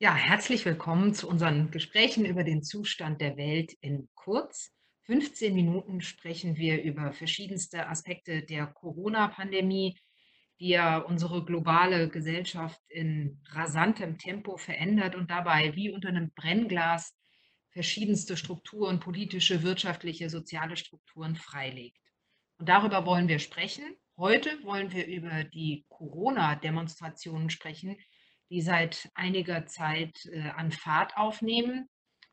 Ja, herzlich willkommen zu unseren Gesprächen über den Zustand der Welt in kurz. 15 Minuten sprechen wir über verschiedenste Aspekte der Corona-Pandemie, die ja unsere globale Gesellschaft in rasantem Tempo verändert und dabei wie unter einem Brennglas verschiedenste Strukturen, politische, wirtschaftliche, soziale Strukturen freilegt. Und darüber wollen wir sprechen. Heute wollen wir über die Corona-Demonstrationen sprechen, die seit einiger Zeit äh, an Fahrt aufnehmen.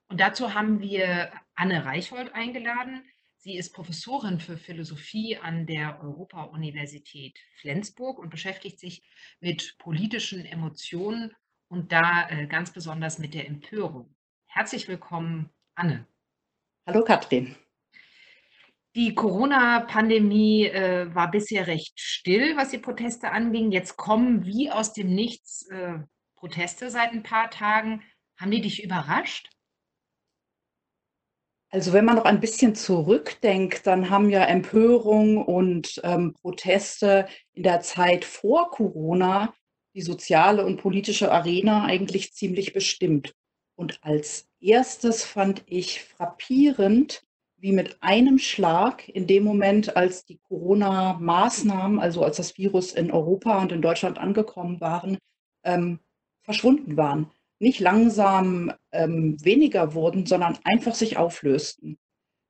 Und dazu haben wir Anne Reichhold eingeladen. Sie ist Professorin für Philosophie an der Europa-Universität Flensburg und beschäftigt sich mit politischen Emotionen und da äh, ganz besonders mit der Empörung. Herzlich willkommen, Anne. Hallo, Katrin. Die Corona-Pandemie äh, war bisher recht still, was die Proteste anging. Jetzt kommen wie aus dem Nichts äh, Proteste seit ein paar Tagen. Haben die dich überrascht? Also wenn man noch ein bisschen zurückdenkt, dann haben ja Empörung und ähm, Proteste in der Zeit vor Corona die soziale und politische Arena eigentlich ziemlich bestimmt. Und als erstes fand ich frappierend, wie mit einem Schlag in dem Moment, als die Corona-Maßnahmen, also als das Virus in Europa und in Deutschland angekommen waren, ähm, verschwunden waren. Nicht langsam ähm, weniger wurden, sondern einfach sich auflösten.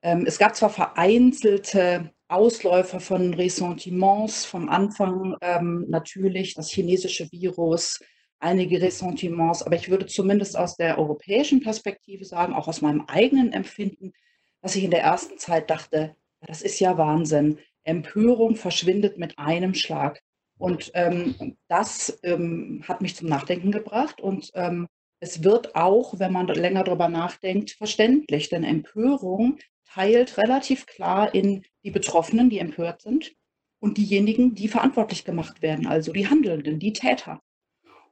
Ähm, es gab zwar vereinzelte Ausläufer von Ressentiments vom Anfang ähm, natürlich, das chinesische Virus, einige Ressentiments, aber ich würde zumindest aus der europäischen Perspektive sagen, auch aus meinem eigenen Empfinden, dass ich in der ersten Zeit dachte, das ist ja Wahnsinn. Empörung verschwindet mit einem Schlag. Und ähm, das ähm, hat mich zum Nachdenken gebracht. Und ähm, es wird auch, wenn man länger darüber nachdenkt, verständlich. Denn Empörung teilt relativ klar in die Betroffenen, die empört sind, und diejenigen, die verantwortlich gemacht werden, also die Handelnden, die Täter.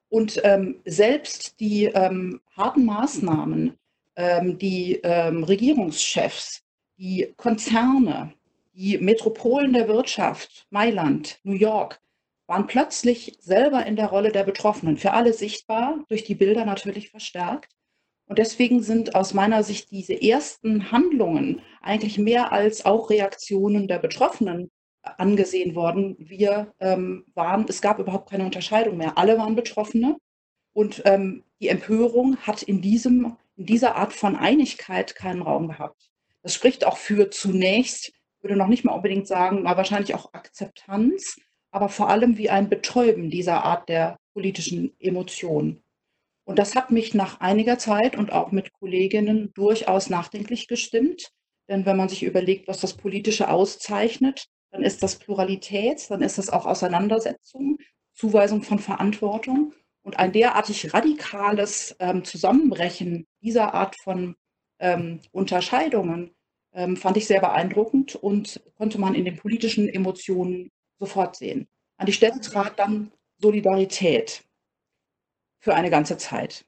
Und ähm, selbst die ähm, harten Maßnahmen, die ähm, Regierungschefs, die Konzerne, die Metropolen der Wirtschaft, Mailand, New York, waren plötzlich selber in der Rolle der Betroffenen, für alle sichtbar, durch die Bilder natürlich verstärkt. Und deswegen sind aus meiner Sicht diese ersten Handlungen eigentlich mehr als auch Reaktionen der Betroffenen angesehen worden. Wir ähm, waren, es gab überhaupt keine Unterscheidung mehr. Alle waren Betroffene. Und ähm, die Empörung hat in diesem in dieser Art von Einigkeit keinen Raum gehabt. Das spricht auch für zunächst, würde noch nicht mal unbedingt sagen, aber wahrscheinlich auch Akzeptanz, aber vor allem wie ein Betäuben dieser Art der politischen Emotionen. Und das hat mich nach einiger Zeit und auch mit Kolleginnen durchaus nachdenklich gestimmt. Denn wenn man sich überlegt, was das Politische auszeichnet, dann ist das Pluralität, dann ist das auch Auseinandersetzung, Zuweisung von Verantwortung. Und ein derartig radikales ähm, Zusammenbrechen dieser Art von ähm, Unterscheidungen ähm, fand ich sehr beeindruckend und konnte man in den politischen Emotionen sofort sehen. An die Stelle trat dann Solidarität für eine ganze Zeit.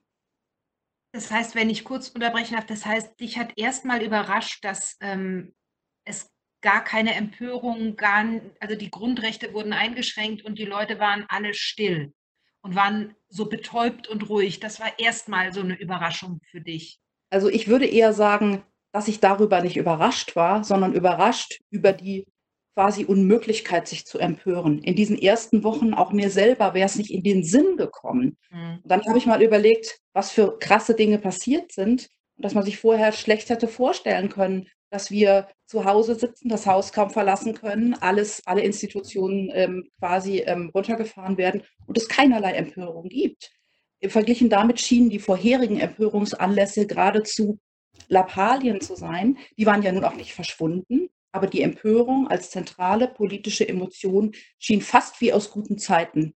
Das heißt, wenn ich kurz unterbrechen darf, das heißt, dich hat erstmal überrascht, dass ähm, es gar keine Empörung, gar, also die Grundrechte wurden eingeschränkt und die Leute waren alle still und waren so betäubt und ruhig. Das war erstmal so eine Überraschung für dich. Also ich würde eher sagen, dass ich darüber nicht überrascht war, sondern überrascht über die quasi Unmöglichkeit, sich zu empören. In diesen ersten Wochen auch mir selber wäre es nicht in den Sinn gekommen. Mhm. Dann habe ich mal überlegt, was für krasse Dinge passiert sind und dass man sich vorher schlecht hätte vorstellen können, dass wir zu Hause sitzen, das Haus kaum verlassen können, alles, alle Institutionen ähm, quasi ähm, runtergefahren werden und es keinerlei Empörung gibt. Verglichen damit schienen die vorherigen Empörungsanlässe geradezu Lappalien zu sein. Die waren ja nun auch nicht verschwunden, aber die Empörung als zentrale politische Emotion schien fast wie aus guten Zeiten.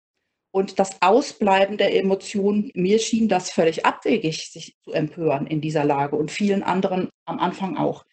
Und das Ausbleiben der Emotionen, mir schien das völlig abwegig, sich zu empören in dieser Lage und vielen anderen am Anfang auch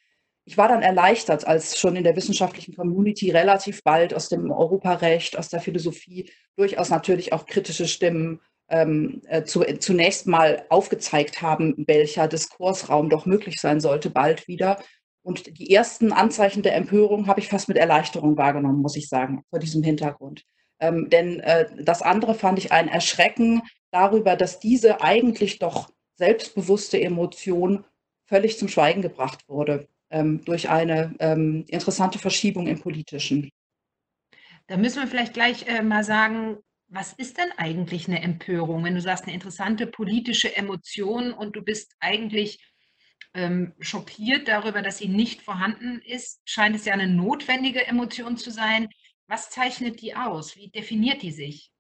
ich war dann erleichtert, als schon in der wissenschaftlichen Community relativ bald aus dem Europarecht, aus der Philosophie durchaus natürlich auch kritische Stimmen ähm, äh, zu, zunächst mal aufgezeigt haben, welcher Diskursraum doch möglich sein sollte, bald wieder. Und die ersten Anzeichen der Empörung habe ich fast mit Erleichterung wahrgenommen, muss ich sagen, vor diesem Hintergrund. Ähm, denn äh, das andere fand ich ein Erschrecken, darüber, dass diese eigentlich doch selbstbewusste Emotion völlig zum Schweigen gebracht wurde durch eine ähm, interessante Verschiebung im Politischen. Da müssen wir vielleicht gleich äh, mal sagen, was ist denn eigentlich eine Empörung? Wenn du sagst, eine interessante politische Emotion und du bist eigentlich ähm, schockiert darüber, dass sie nicht vorhanden ist, scheint es ja eine notwendige Emotion zu sein. Was zeichnet die aus? Wie definiert die sich?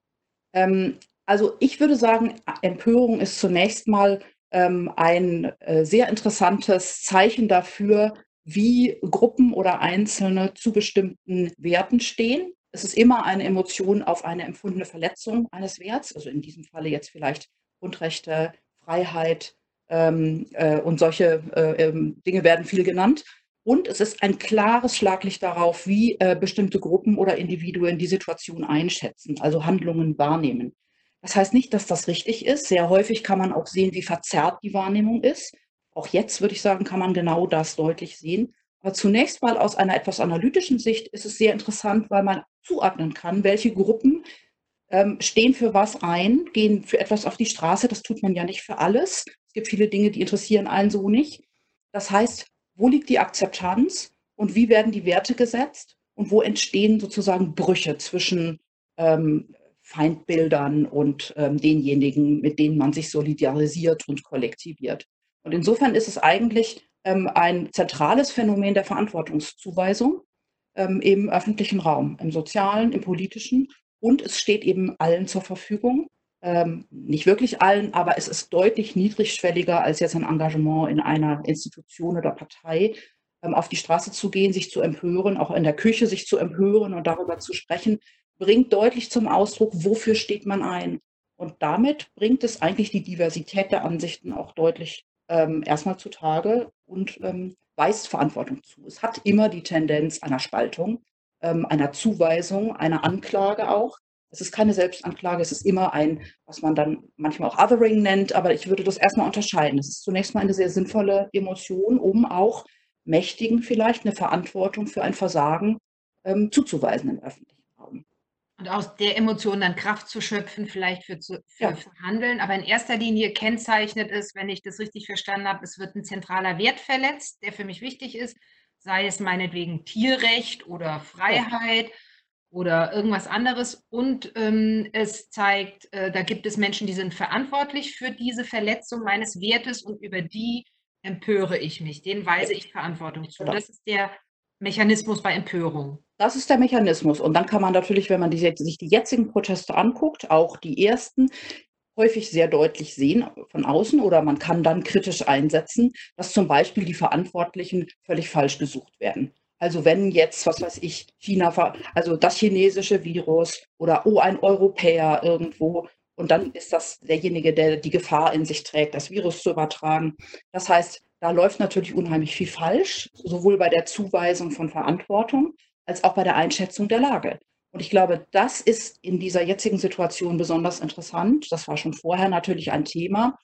Ähm, also ich würde sagen, Empörung ist zunächst mal ähm, ein äh, sehr interessantes Zeichen dafür, wie Gruppen oder Einzelne zu bestimmten Werten stehen. Es ist immer eine Emotion auf eine empfundene Verletzung eines Werts, also in diesem Falle jetzt vielleicht Grundrechte, Freiheit ähm, äh, und solche äh, ähm, Dinge werden viel genannt. Und es ist ein klares Schlaglicht darauf, wie äh, bestimmte Gruppen oder Individuen die Situation einschätzen, also Handlungen wahrnehmen. Das heißt nicht, dass das richtig ist. Sehr häufig kann man auch sehen, wie verzerrt die Wahrnehmung ist. Auch jetzt würde ich sagen, kann man genau das deutlich sehen. Aber zunächst mal aus einer etwas analytischen Sicht ist es sehr interessant, weil man zuordnen kann, welche Gruppen ähm, stehen für was ein, gehen für etwas auf die Straße. Das tut man ja nicht für alles. Es gibt viele Dinge, die interessieren einen so nicht. Das heißt, wo liegt die Akzeptanz und wie werden die Werte gesetzt und wo entstehen sozusagen Brüche zwischen ähm, Feindbildern und ähm, denjenigen, mit denen man sich solidarisiert und kollektiviert. Und insofern ist es eigentlich ähm, ein zentrales Phänomen der Verantwortungszuweisung ähm, im öffentlichen Raum, im sozialen, im politischen. Und es steht eben allen zur Verfügung. Ähm, nicht wirklich allen, aber es ist deutlich niedrigschwelliger als jetzt ein Engagement in einer Institution oder Partei, ähm, auf die Straße zu gehen, sich zu empören, auch in der Küche sich zu empören und darüber zu sprechen, bringt deutlich zum Ausdruck, wofür steht man ein. Und damit bringt es eigentlich die Diversität der Ansichten auch deutlich ähm, erstmal zutage und ähm, weist Verantwortung zu. Es hat immer die Tendenz einer Spaltung, ähm, einer Zuweisung, einer Anklage auch. Es ist keine Selbstanklage, es ist immer ein, was man dann manchmal auch Othering nennt, aber ich würde das erstmal unterscheiden. Es ist zunächst mal eine sehr sinnvolle Emotion, um auch Mächtigen vielleicht eine Verantwortung für ein Versagen ähm, zuzuweisen im öffentlichen. Und aus der Emotion dann Kraft zu schöpfen, vielleicht für, zu, für, ja. für Handeln. Aber in erster Linie kennzeichnet es, wenn ich das richtig verstanden habe, es wird ein zentraler Wert verletzt, der für mich wichtig ist, sei es meinetwegen Tierrecht oder Freiheit. Ja oder irgendwas anderes. Und ähm, es zeigt, äh, da gibt es Menschen, die sind verantwortlich für diese Verletzung meines Wertes und über die empöre ich mich. Denen weise ich Verantwortung zu. Genau. Das ist der Mechanismus bei Empörung. Das ist der Mechanismus. Und dann kann man natürlich, wenn man die, sich die jetzigen Proteste anguckt, auch die ersten, häufig sehr deutlich sehen von außen oder man kann dann kritisch einsetzen, dass zum Beispiel die Verantwortlichen völlig falsch gesucht werden. Also wenn jetzt, was weiß ich, China, also das chinesische Virus oder oh, ein Europäer irgendwo und dann ist das derjenige, der die Gefahr in sich trägt, das Virus zu übertragen. Das heißt, da läuft natürlich unheimlich viel falsch, sowohl bei der Zuweisung von Verantwortung als auch bei der Einschätzung der Lage. Und ich glaube, das ist in dieser jetzigen Situation besonders interessant. Das war schon vorher natürlich ein Thema.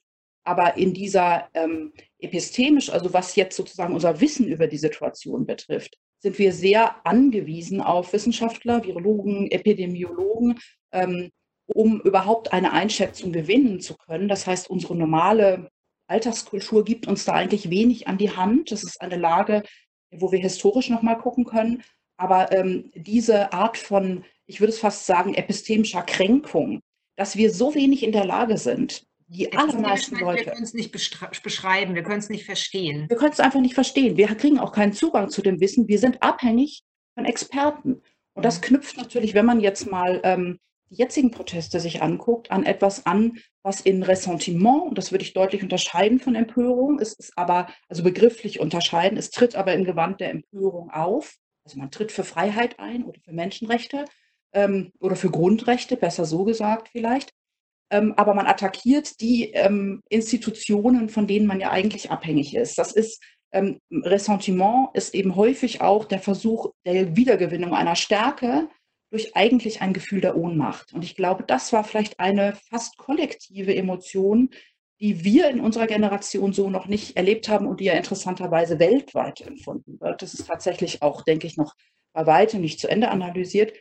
Aber in dieser ähm, epistemisch, also was jetzt sozusagen unser Wissen über die Situation betrifft, sind wir sehr angewiesen auf Wissenschaftler, Virologen, Epidemiologen, ähm, um überhaupt eine Einschätzung gewinnen zu können. Das heißt, unsere normale Alltagskultur gibt uns da eigentlich wenig an die Hand. Das ist eine Lage, wo wir historisch nochmal gucken können. Aber ähm, diese Art von, ich würde es fast sagen, epistemischer Kränkung, dass wir so wenig in der Lage sind, die allermeisten Leute. Wir können es nicht beschreiben, wir können es nicht verstehen. Wir können es einfach nicht verstehen. Wir kriegen auch keinen Zugang zu dem Wissen. Wir sind abhängig von Experten. Und das mhm. knüpft natürlich, wenn man jetzt mal ähm, die jetzigen Proteste sich anguckt, an etwas an, was in Ressentiment, und das würde ich deutlich unterscheiden von Empörung, es ist aber, also begrifflich unterscheiden, es tritt aber im Gewand der Empörung auf. Also man tritt für Freiheit ein oder für Menschenrechte ähm, oder für Grundrechte, besser so gesagt vielleicht. Ähm, aber man attackiert die ähm, Institutionen, von denen man ja eigentlich abhängig ist. Das ist ähm, Ressentiment ist eben häufig auch der Versuch der Wiedergewinnung einer Stärke durch eigentlich ein Gefühl der Ohnmacht. Und ich glaube, das war vielleicht eine fast kollektive Emotion, die wir in unserer Generation so noch nicht erlebt haben und die ja interessanterweise weltweit empfunden wird. Das ist tatsächlich auch, denke ich, noch bei weitem nicht zu Ende analysiert.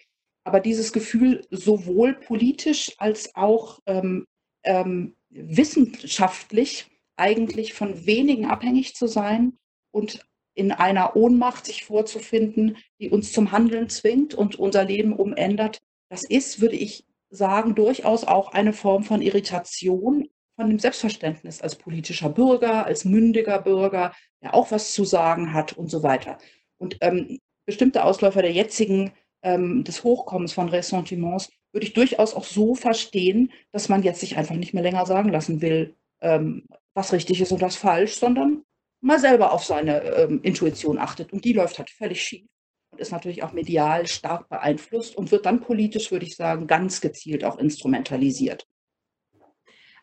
Aber dieses Gefühl sowohl politisch als auch ähm, ähm, wissenschaftlich eigentlich von wenigen abhängig zu sein und in einer Ohnmacht sich vorzufinden, die uns zum Handeln zwingt und unser Leben umändert, das ist, würde ich sagen, durchaus auch eine Form von Irritation von dem Selbstverständnis als politischer Bürger, als mündiger Bürger, der auch was zu sagen hat und so weiter. Und ähm, bestimmte Ausläufer der jetzigen, ähm, des Hochkommens von Ressentiments würde ich durchaus auch so verstehen, dass man jetzt sich einfach nicht mehr länger sagen lassen will, ähm, was richtig ist und was falsch, sondern mal selber auf seine ähm, Intuition achtet. Und die läuft halt völlig schief und ist natürlich auch medial stark beeinflusst und wird dann politisch, würde ich sagen, ganz gezielt auch instrumentalisiert.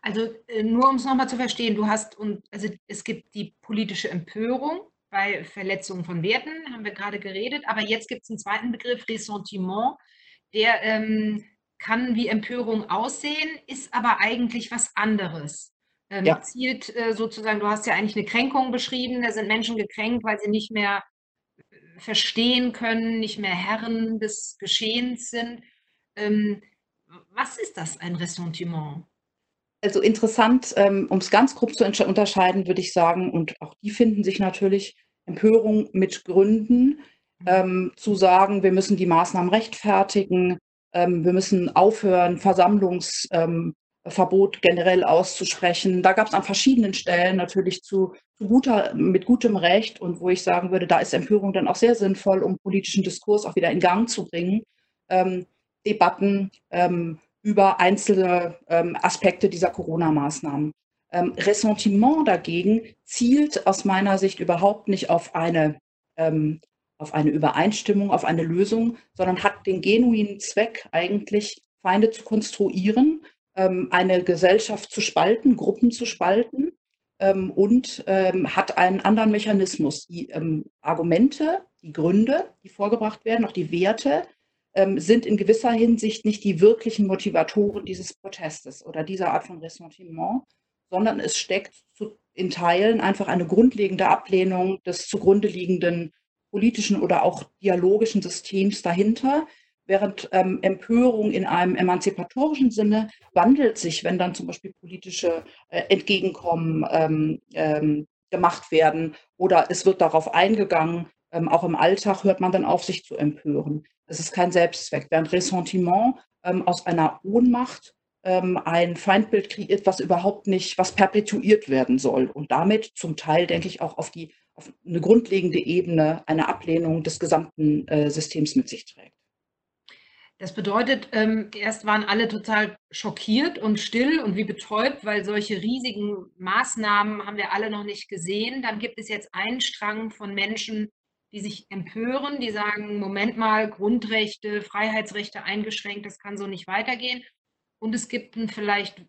Also äh, nur um es nochmal zu verstehen, du hast und also es gibt die politische Empörung bei Verletzungen von Werten, haben wir gerade geredet, aber jetzt gibt es einen zweiten Begriff, Ressentiment, der ähm, kann wie Empörung aussehen, ist aber eigentlich was anderes. Ähm, ja. Zielt äh, sozusagen, du hast ja eigentlich eine Kränkung beschrieben, da sind Menschen gekränkt, weil sie nicht mehr äh, verstehen können, nicht mehr Herren des Geschehens sind. Ähm, was ist das, ein Ressentiment? Also interessant, ähm, um es ganz grob zu unterscheiden, würde ich sagen, und auch die finden sich natürlich Empörung mit Gründen, mhm. ähm, zu sagen, wir müssen die Maßnahmen rechtfertigen, ähm, wir müssen aufhören, Versammlungs, ähm, generell auszusprechen. Da gab es an verschiedenen Stellen natürlich zu, zu, guter, mit gutem Recht und wo ich sagen würde, da ist Empörung dann auch sehr sinnvoll, um politischen Diskurs auch wieder in Gang zu bringen. Ähm, Debatten ähm, über einzelne ähm, Aspekte dieser Corona-Maßnahmen. Ähm, Ressentiment dagegen zielt aus meiner Sicht überhaupt nicht auf eine, ähm, auf eine Übereinstimmung, auf eine Lösung, sondern hat den genuinen Zweck, eigentlich Feinde zu konstruieren ähm, eine Gesellschaft zu spalten, Gruppen zu spalten ähm, und ähm, hat einen anderen Mechanismus. Die Argumente, die Gründe, die vorgebracht werden, auch die Werte, sind in gewisser Hinsicht nicht die wirklichen Motivatoren dieses Protestes oder dieser Art von Ressentiment, sondern es steckt in Teilen einfach eine grundlegende Ablehnung des zugrunde liegenden politischen oder auch dialogischen Systems dahinter, während ähm, Empörung in einem emanzipatorischen Sinne wandelt sich, wenn dann zum Beispiel politische äh, Entgegenkommen ähm, ähm, gemacht werden oder es wird darauf eingegangen. Ähm, auch im Alltag hört man dann auf, sich zu empören. Es ist kein Selbstzweck, während Ressentiment ähm, aus einer Ohnmacht ähm, ein Feindbild kreiert, was überhaupt nicht, was perpetuiert werden soll und damit zum Teil, denke ich, auch auf die auf eine grundlegende Ebene eine Ablehnung des gesamten äh, Systems mit sich trägt. Das bedeutet, ähm, erst waren alle total schockiert und still und wie betäubt, weil solche riesigen Maßnahmen haben wir alle noch nicht gesehen. Dann gibt es jetzt einen Strang von Menschen, die sich empören, die sagen, Moment mal, Grundrechte, Freiheitsrechte eingeschränkt, das kann so nicht weitergehen. Und es gibt einen vielleicht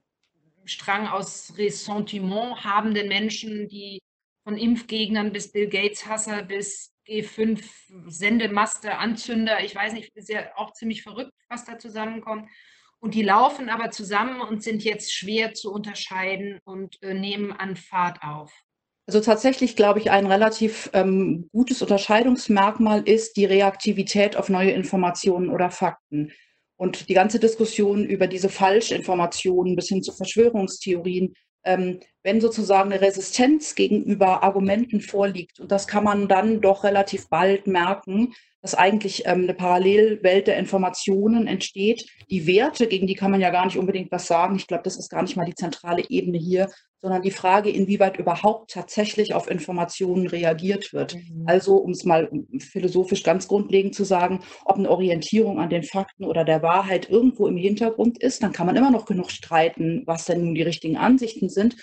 Strang aus Ressentiment habenden Menschen, die von Impfgegnern bis Bill Gates Hasser bis G5 Sendemaste, Anzünder, ich weiß nicht, ist ja auch ziemlich verrückt, was da zusammenkommt. Und die laufen aber zusammen und sind jetzt schwer zu unterscheiden und äh, nehmen an Fahrt auf. Also tatsächlich glaube ich, ein relativ ähm, gutes Unterscheidungsmerkmal ist die Reaktivität auf neue Informationen oder Fakten. Und die ganze Diskussion über diese Falschinformationen bis hin zu Verschwörungstheorien ähm, wenn sozusagen eine Resistenz gegenüber Argumenten vorliegt, und das kann man dann doch relativ bald merken, dass eigentlich ähm, eine Parallelwelt der Informationen entsteht. Die Werte, gegen die kann man ja gar nicht unbedingt was sagen. Ich glaube, das ist gar nicht mal die zentrale Ebene hier, sondern die Frage, inwieweit überhaupt tatsächlich auf Informationen reagiert wird. Mhm. Also, um es mal philosophisch ganz grundlegend zu sagen, ob eine Orientierung an den Fakten oder der Wahrheit irgendwo im Hintergrund ist, dann kann man immer noch genug streiten, was denn nun die richtigen Ansichten sind.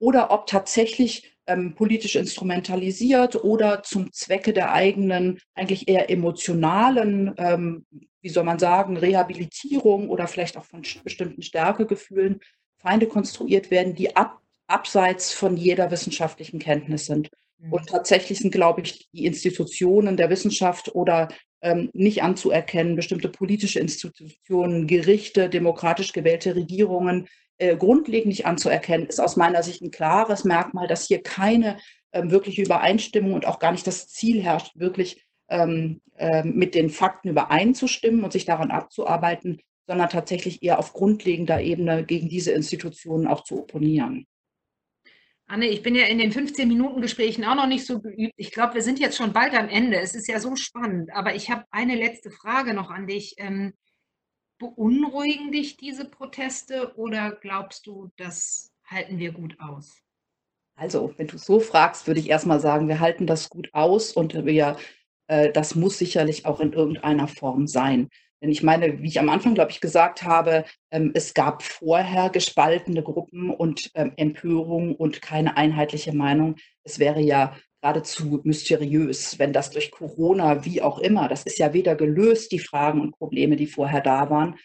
Oder ob tatsächlich ähm, politisch instrumentalisiert oder zum Zwecke der eigenen, eigentlich eher emotionalen, ähm, wie soll man sagen, Rehabilitierung oder vielleicht auch von bestimmten Stärkegefühlen Feinde konstruiert werden, die ab, abseits von jeder wissenschaftlichen Kenntnis sind. Mhm. Und tatsächlich sind, glaube ich, die Institutionen der Wissenschaft oder ähm, nicht anzuerkennen, bestimmte politische Institutionen, Gerichte, demokratisch gewählte Regierungen äh, grundlegend nicht anzuerkennen, ist aus meiner Sicht ein klares Merkmal, dass hier keine ähm, wirkliche Übereinstimmung und auch gar nicht das Ziel herrscht, wirklich ähm, äh, mit den Fakten übereinzustimmen und sich daran abzuarbeiten, sondern tatsächlich eher auf grundlegender Ebene gegen diese Institutionen auch zu opponieren. Anne, ich bin ja in den 15-Minuten-Gesprächen auch noch nicht so geübt. Ich glaube, wir sind jetzt schon bald am Ende. Es ist ja so spannend. Aber ich habe eine letzte Frage noch an dich. Ähm, beunruhigen dich diese Proteste oder glaubst du, das halten wir gut aus? Also, wenn du so fragst, würde ich erstmal sagen, wir halten das gut aus und wir, äh, das muss sicherlich auch in irgendeiner Form sein. Denn ich meine, wie ich am Anfang, glaube ich, gesagt habe, ähm, es gab vorher gespaltene Gruppen und ähm, Empörung und keine einheitliche Meinung. Es wäre ja geradezu mysteriös, wenn das durch Corona, wie auch immer, das ist ja weder gelöst, die Fragen und Probleme, die vorher da waren,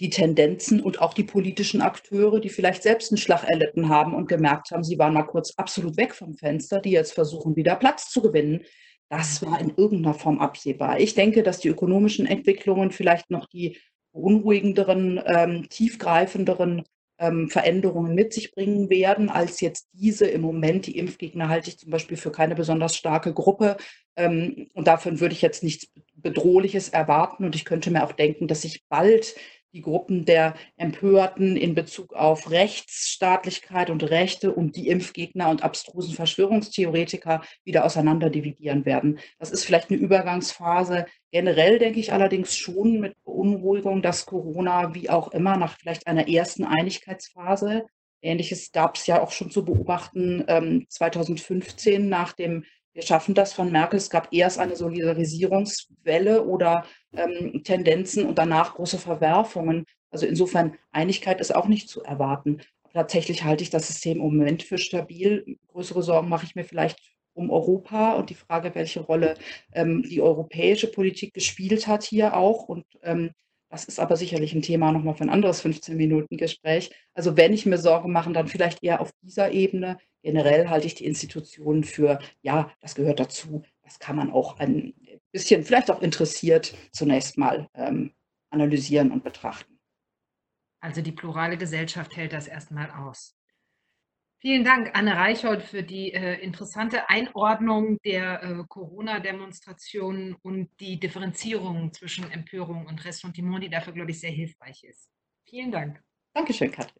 die Tendenzen und auch die politischen Akteure, die vielleicht selbst einen Schlag erlitten haben und gemerkt haben, sie waren mal kurz absolut weg vom Fenster, die jetzt versuchen, wieder Platz zu gewinnen. Das war in irgendeiner Form absehbar. Ich denke, dass die ökonomischen Entwicklungen vielleicht noch die beunruhigenderen, ähm, tiefgreifenderen ähm, Veränderungen mit sich bringen werden, als jetzt diese im Moment. Die Impfgegner halte ich zum Beispiel für keine besonders starke Gruppe. Ähm, und davon würde ich jetzt nichts Bedrohliches erwarten. Und ich könnte mir auch denken, dass sich bald die Gruppen der Empörten in Bezug auf Rechtsstaatlichkeit und Rechte und die Impfgegner und abstrusen Verschwörungstheoretiker wieder auseinanderdividieren werden. Das ist vielleicht eine Übergangsphase. Generell denke ich allerdings schon mit Beunruhigung, dass Corona wie auch immer nach vielleicht einer ersten Einigkeitsphase, ähnliches gab es ja auch schon zu beobachten, 2015 ähm, nach dem wir schaffen das von Merkel. Es gab erst eine Solidarisierungswelle oder ähm, Tendenzen und danach große Verwerfungen. Also insofern Einigkeit ist auch nicht zu erwarten. tatsächlich halte ich das System im Moment für stabil. Größere Sorgen mache ich mir vielleicht um Europa und die Frage, welche Rolle ähm, die europäische Politik gespielt hat hier auch. Und ähm, das ist aber sicherlich ein Thema nochmal für ein anderes 15-Minuten-Gespräch. Also wenn ich mir Sorgen mache, dann vielleicht eher auf dieser Ebene. Generell halte ich die Institutionen für, ja, das gehört dazu. Das kann man auch ein bisschen, vielleicht auch interessiert, zunächst mal ähm, analysieren und betrachten. Also die plurale Gesellschaft hält das erstmal aus. Vielen Dank, Anne Reicholt, für die äh, interessante Einordnung der äh, Corona-Demonstrationen und die Differenzierung zwischen Empörung und Ressentiment, die dafür, glaube ich, sehr hilfreich ist. Vielen Dank. Dankeschön, Katrin.